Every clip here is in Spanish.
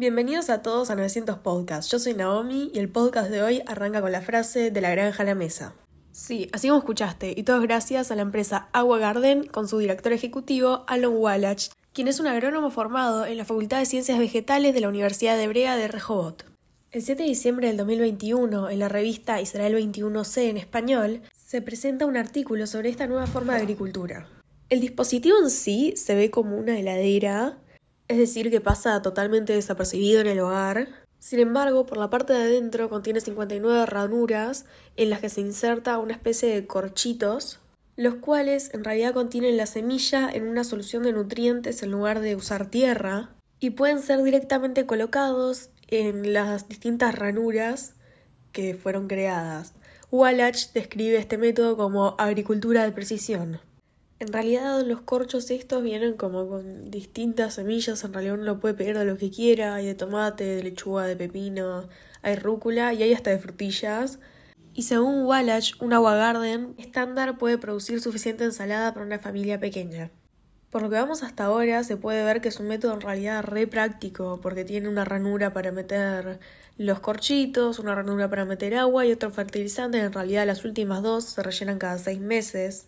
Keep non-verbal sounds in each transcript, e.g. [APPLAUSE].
Bienvenidos a todos a 900 Podcasts. Yo soy Naomi y el podcast de hoy arranca con la frase de la granja a la mesa. Sí, así como escuchaste, y todo gracias a la empresa Agua Garden con su director ejecutivo Alon Wallach, quien es un agrónomo formado en la Facultad de Ciencias Vegetales de la Universidad de Hebrea de Rehoboth. El 7 de diciembre del 2021, en la revista Israel 21C en español, se presenta un artículo sobre esta nueva forma de agricultura. El dispositivo en sí se ve como una heladera es decir, que pasa totalmente desapercibido en el hogar. Sin embargo, por la parte de adentro contiene 59 ranuras en las que se inserta una especie de corchitos, los cuales en realidad contienen la semilla en una solución de nutrientes en lugar de usar tierra, y pueden ser directamente colocados en las distintas ranuras que fueron creadas. Wallach describe este método como agricultura de precisión. En realidad los corchos estos vienen como con distintas semillas, en realidad uno lo puede pegar de lo que quiera, hay de tomate, de lechuga, de pepino, hay rúcula y hay hasta de frutillas. Y según Wallach, un agua garden estándar puede producir suficiente ensalada para una familia pequeña. Por lo que vamos hasta ahora, se puede ver que es un método en realidad re práctico, porque tiene una ranura para meter los corchitos, una ranura para meter agua y otro fertilizante. En realidad las últimas dos se rellenan cada seis meses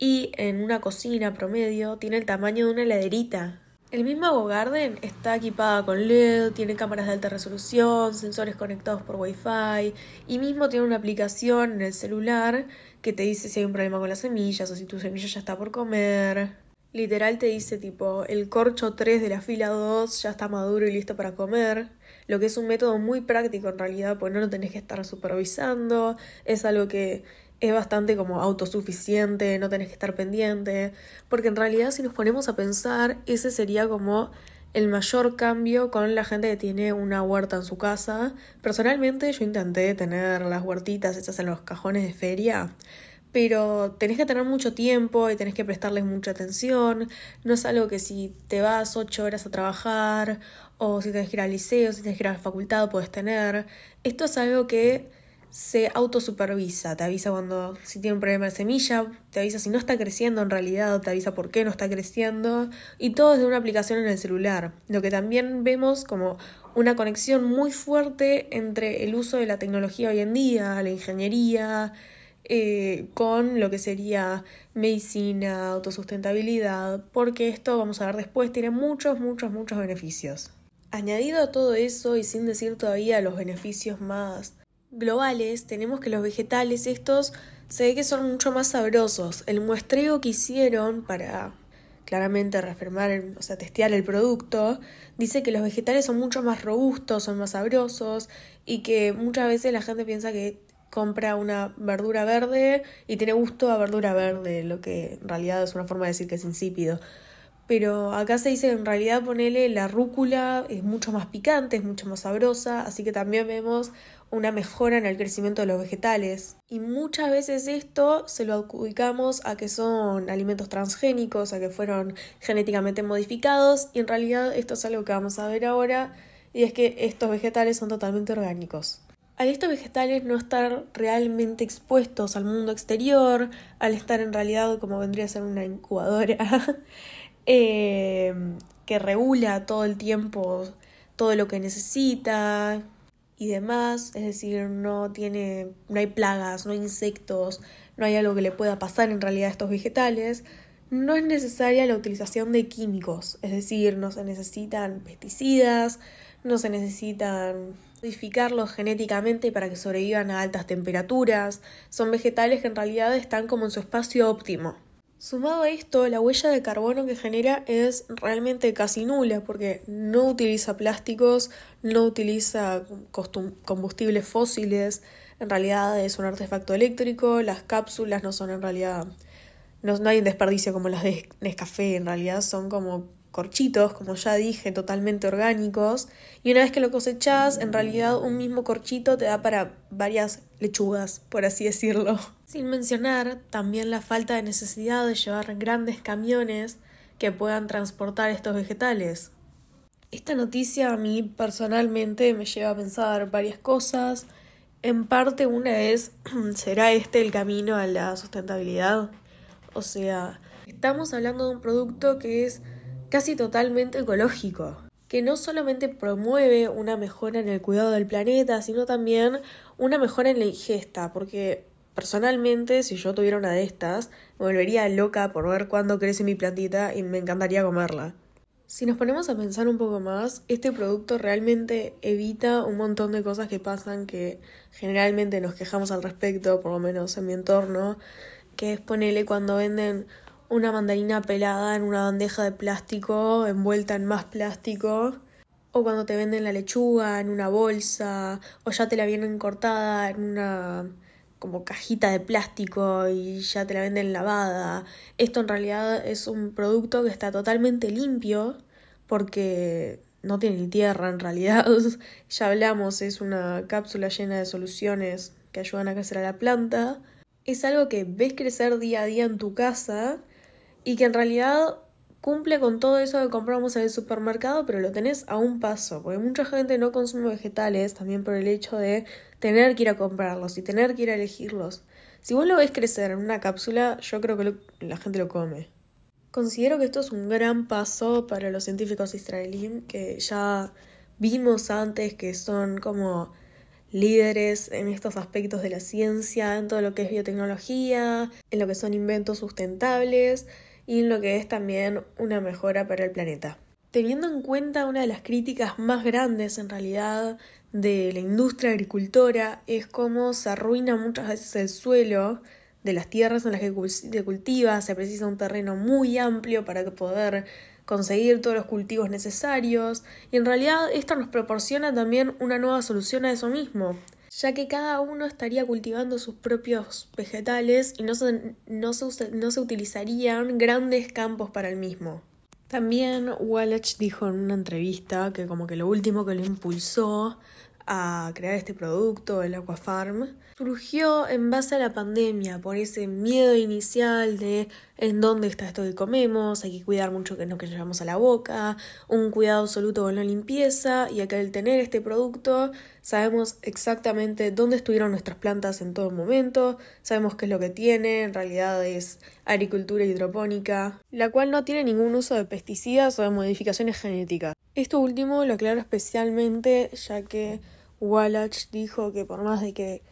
y en una cocina promedio tiene el tamaño de una heladerita. El mismo Garden está equipada con LED, tiene cámaras de alta resolución, sensores conectados por Wi-Fi y mismo tiene una aplicación en el celular que te dice si hay un problema con las semillas o si tu semilla ya está por comer. Literal te dice tipo el corcho 3 de la fila 2 ya está maduro y listo para comer, lo que es un método muy práctico en realidad, porque no lo tenés que estar supervisando, es algo que es bastante como autosuficiente, no tenés que estar pendiente, porque en realidad si nos ponemos a pensar, ese sería como el mayor cambio con la gente que tiene una huerta en su casa. Personalmente yo intenté tener las huertitas esas en los cajones de feria, pero tenés que tener mucho tiempo y tenés que prestarles mucha atención. No es algo que si te vas ocho horas a trabajar o si tenés que ir al liceo, si tenés que ir a la facultad, puedes tener. Esto es algo que se autosupervisa, te avisa cuando si tiene un problema de semilla, te avisa si no está creciendo en realidad, te avisa por qué no está creciendo y todo desde una aplicación en el celular. Lo que también vemos como una conexión muy fuerte entre el uso de la tecnología hoy en día, la ingeniería, eh, con lo que sería medicina, autosustentabilidad, porque esto, vamos a ver después, tiene muchos, muchos, muchos beneficios. Añadido a todo eso y sin decir todavía los beneficios más globales, tenemos que los vegetales estos se ve que son mucho más sabrosos. El muestreo que hicieron para claramente reafirmar, o sea, testear el producto, dice que los vegetales son mucho más robustos, son más sabrosos y que muchas veces la gente piensa que compra una verdura verde y tiene gusto a verdura verde, lo que en realidad es una forma de decir que es insípido. Pero acá se dice que en realidad ponele la rúcula es mucho más picante, es mucho más sabrosa, así que también vemos una mejora en el crecimiento de los vegetales. Y muchas veces esto se lo adjudicamos a que son alimentos transgénicos, a que fueron genéticamente modificados, y en realidad esto es algo que vamos a ver ahora, y es que estos vegetales son totalmente orgánicos. Al estos vegetales no estar realmente expuestos al mundo exterior, al estar en realidad como vendría a ser una incubadora, [LAUGHS] eh, que regula todo el tiempo todo lo que necesita, y demás, es decir, no tiene, no hay plagas, no hay insectos, no hay algo que le pueda pasar en realidad a estos vegetales, no es necesaria la utilización de químicos, es decir, no se necesitan pesticidas, no se necesitan modificarlos genéticamente para que sobrevivan a altas temperaturas, son vegetales que en realidad están como en su espacio óptimo. Sumado a esto, la huella de carbono que genera es realmente casi nula porque no utiliza plásticos, no utiliza combustibles fósiles, en realidad es un artefacto eléctrico, las cápsulas no son en realidad, no, no hay un desperdicio como las de Nescafé, en realidad son como corchitos, como ya dije, totalmente orgánicos. Y una vez que lo cosechas, en realidad un mismo corchito te da para varias lechugas, por así decirlo. Sin mencionar también la falta de necesidad de llevar grandes camiones que puedan transportar estos vegetales. Esta noticia a mí personalmente me lleva a pensar varias cosas. En parte una es, [CLEARS THROAT] ¿será este el camino a la sustentabilidad? O sea, estamos hablando de un producto que es casi totalmente ecológico. que no solamente promueve una mejora en el cuidado del planeta, sino también una mejora en la ingesta, porque personalmente si yo tuviera una de estas, me volvería loca por ver cuándo crece mi plantita y me encantaría comerla. Si nos ponemos a pensar un poco más, este producto realmente evita un montón de cosas que pasan que generalmente nos quejamos al respecto, por lo menos en mi entorno, que es ponerle cuando venden una mandarina pelada en una bandeja de plástico envuelta en más plástico, o cuando te venden la lechuga en una bolsa, o ya te la vienen cortada en una como cajita de plástico y ya te la venden lavada. Esto en realidad es un producto que está totalmente limpio porque no tiene ni tierra en realidad. [LAUGHS] ya hablamos, es una cápsula llena de soluciones que ayudan a crecer a la planta. Es algo que ves crecer día a día en tu casa y que en realidad cumple con todo eso que compramos en el supermercado, pero lo tenés a un paso, porque mucha gente no consume vegetales también por el hecho de tener que ir a comprarlos y tener que ir a elegirlos. Si vos lo ves crecer en una cápsula, yo creo que la gente lo come. Considero que esto es un gran paso para los científicos israelíes que ya vimos antes que son como líderes en estos aspectos de la ciencia, en todo lo que es biotecnología, en lo que son inventos sustentables y en lo que es también una mejora para el planeta. Teniendo en cuenta una de las críticas más grandes en realidad de la industria agricultora es cómo se arruina muchas veces el suelo de las tierras en las que se cultiva, se precisa un terreno muy amplio para poder conseguir todos los cultivos necesarios y en realidad esto nos proporciona también una nueva solución a eso mismo, ya que cada uno estaría cultivando sus propios vegetales y no se, no se, no se utilizarían grandes campos para el mismo. También Wallach dijo en una entrevista que como que lo último que lo impulsó a crear este producto, el Aquafarm, surgió en base a la pandemia, por ese miedo inicial de en dónde está esto que comemos, hay que cuidar mucho que no que llevamos a la boca, un cuidado absoluto con la limpieza, y acá al tener este producto sabemos exactamente dónde estuvieron nuestras plantas en todo momento, sabemos qué es lo que tiene, en realidad es agricultura hidropónica, la cual no tiene ningún uso de pesticidas o de modificaciones genéticas. Esto último lo aclaro especialmente ya que Wallach dijo que por más de que,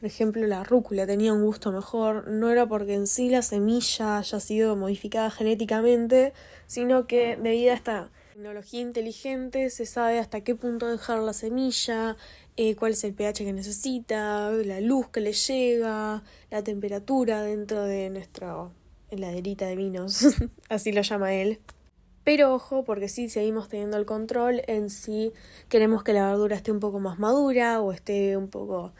por ejemplo, la rúcula tenía un gusto mejor, no era porque en sí la semilla haya sido modificada genéticamente, sino que debido a esta tecnología inteligente se sabe hasta qué punto dejar la semilla, eh, cuál es el pH que necesita, la luz que le llega, la temperatura dentro de nuestra heladerita de vinos, [LAUGHS] así lo llama él. Pero ojo, porque si seguimos teniendo el control en si queremos que la verdura esté un poco más madura o esté un poco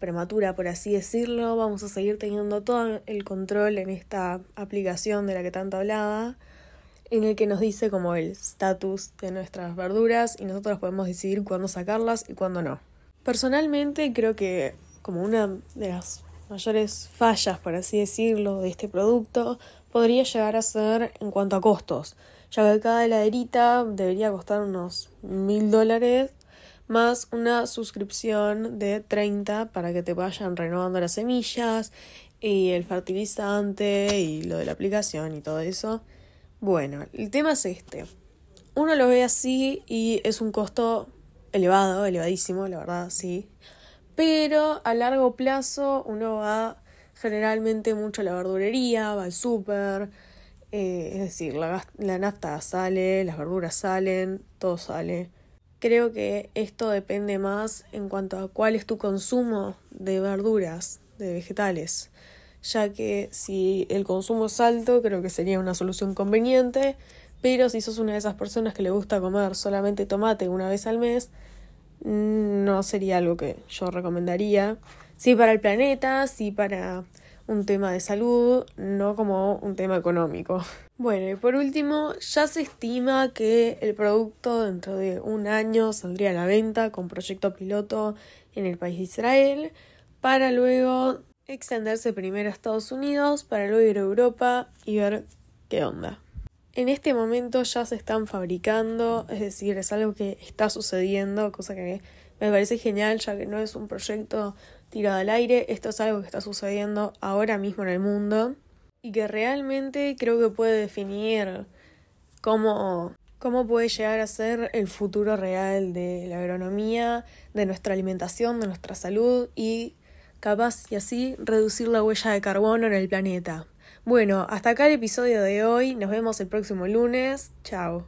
prematura, por así decirlo. Vamos a seguir teniendo todo el control en esta aplicación de la que tanto hablaba, en el que nos dice como el status de nuestras verduras y nosotros podemos decidir cuándo sacarlas y cuándo no. Personalmente creo que como una de las mayores fallas, por así decirlo, de este producto podría llegar a ser en cuanto a costos ya que cada heladerita debería costar unos mil dólares más una suscripción de 30 para que te vayan renovando las semillas y el fertilizante y lo de la aplicación y todo eso. Bueno, el tema es este. Uno lo ve así y es un costo elevado, elevadísimo, la verdad, sí. Pero a largo plazo uno va generalmente mucho a la verdurería, va al súper, eh, es decir, la, la nafta sale, las verduras salen, todo sale. Creo que esto depende más en cuanto a cuál es tu consumo de verduras, de vegetales, ya que si el consumo es alto creo que sería una solución conveniente, pero si sos una de esas personas que le gusta comer solamente tomate una vez al mes, mm, no sería algo que yo recomendaría. Sí para el planeta, sí para un tema de salud, no como un tema económico. [LAUGHS] Bueno, y por último, ya se estima que el producto dentro de un año saldría a la venta con proyecto piloto en el país de Israel, para luego extenderse primero a Estados Unidos, para luego ir a Europa y ver qué onda. En este momento ya se están fabricando, es decir, es algo que está sucediendo, cosa que me parece genial, ya que no es un proyecto tirado al aire. Esto es algo que está sucediendo ahora mismo en el mundo y que realmente creo que puede definir cómo cómo puede llegar a ser el futuro real de la agronomía, de nuestra alimentación, de nuestra salud y capaz y así reducir la huella de carbono en el planeta. Bueno, hasta acá el episodio de hoy, nos vemos el próximo lunes, chao.